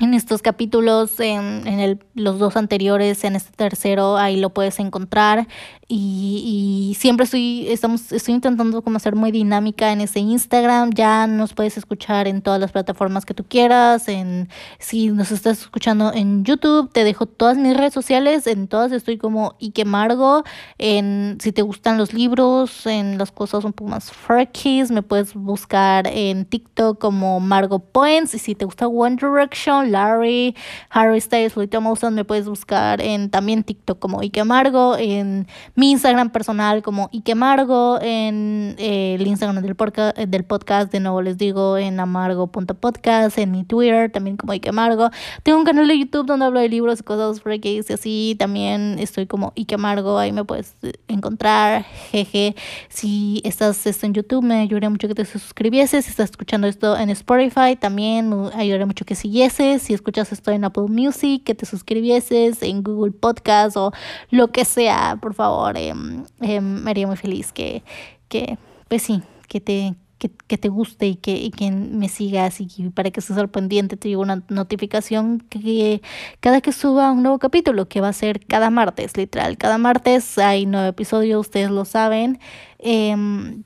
en estos capítulos, en, en el, los dos anteriores, en este tercero, ahí lo puedes encontrar. Y, y, siempre estoy, estamos, estoy intentando como ser muy dinámica en ese Instagram. Ya nos puedes escuchar en todas las plataformas que tú quieras. En, si nos estás escuchando en YouTube, te dejo todas mis redes sociales. En todas estoy como Ike Margo. En, si te gustan los libros, en las cosas un poco más freakies, me puedes buscar en TikTok como Margo Points. Y si te gusta One Direction, Larry, Harry Styles, Lolita Mouson, me puedes buscar en también TikTok como Ike Margo, en mi Instagram personal como Ike Margo, en eh, el Instagram del, podcast, del podcast, de nuevo les digo, en amargo.podcast, en mi Twitter también como Ike Margo. Tengo un canal de YouTube donde hablo de libros y cosas freaky y así, también estoy como Ike Margo, ahí me puedes encontrar, jeje. Si estás esto en YouTube, me ayudaría mucho que te suscribieses. Si estás escuchando esto en Spotify, también me ayudaría mucho que siguieses. Si escuchas esto en Apple Music, que te suscribieses en Google Podcast o lo que sea, por favor, eh, me haría muy feliz que, que pues sí, que te que, te guste y que, me sigas y para que estés al pendiente te llegue una notificación que cada que suba un nuevo capítulo, que va a ser cada martes, literal. Cada martes hay nuevo episodio, ustedes lo saben. Em,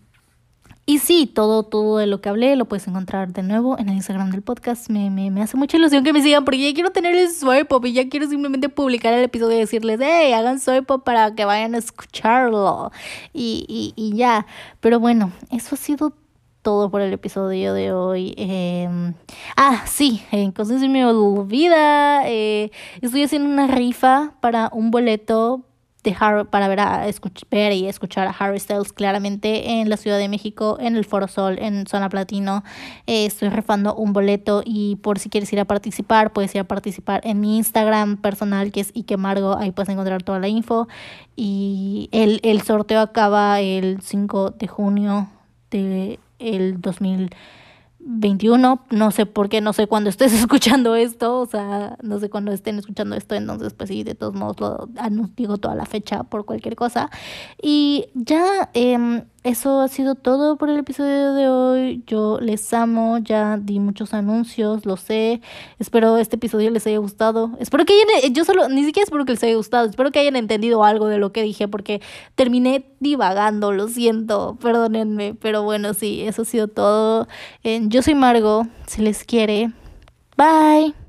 y sí, todo, todo de lo que hablé lo puedes encontrar de nuevo en el Instagram del podcast. Me, me, me hace mucha ilusión que me sigan porque ya quiero tener el swipe pop y ya quiero simplemente publicar el episodio y decirles, hey, hagan swipe pop para que vayan a escucharlo. Y, y, y ya. Pero bueno, eso ha sido todo por el episodio de hoy. Em, ah, sí, entonces se me olvida. Eh, estoy haciendo una rifa para un boleto de Harry, para ver, a, ver y escuchar a Harry Styles claramente en la Ciudad de México, en el Foro Sol, en Zona Platino. Eh, estoy refando un boleto y por si quieres ir a participar, puedes ir a participar en mi Instagram personal que es Ikemargo, ahí puedes encontrar toda la info. Y el, el sorteo acaba el 5 de junio del de 2020 21, no sé por qué, no sé cuándo estés escuchando esto, o sea, no sé cuándo estén escuchando esto, entonces pues sí, de todos modos lo digo toda la fecha por cualquier cosa. Y ya eh, eso ha sido todo por el episodio de hoy. Yo les amo, ya di muchos anuncios, lo sé. Espero este episodio les haya gustado. Espero que hayan, yo solo, ni siquiera espero que les haya gustado, espero que hayan entendido algo de lo que dije porque terminé divagando, lo siento, perdónenme, pero bueno, sí, eso ha sido todo. yo soy Margo, si les quiere. Bye.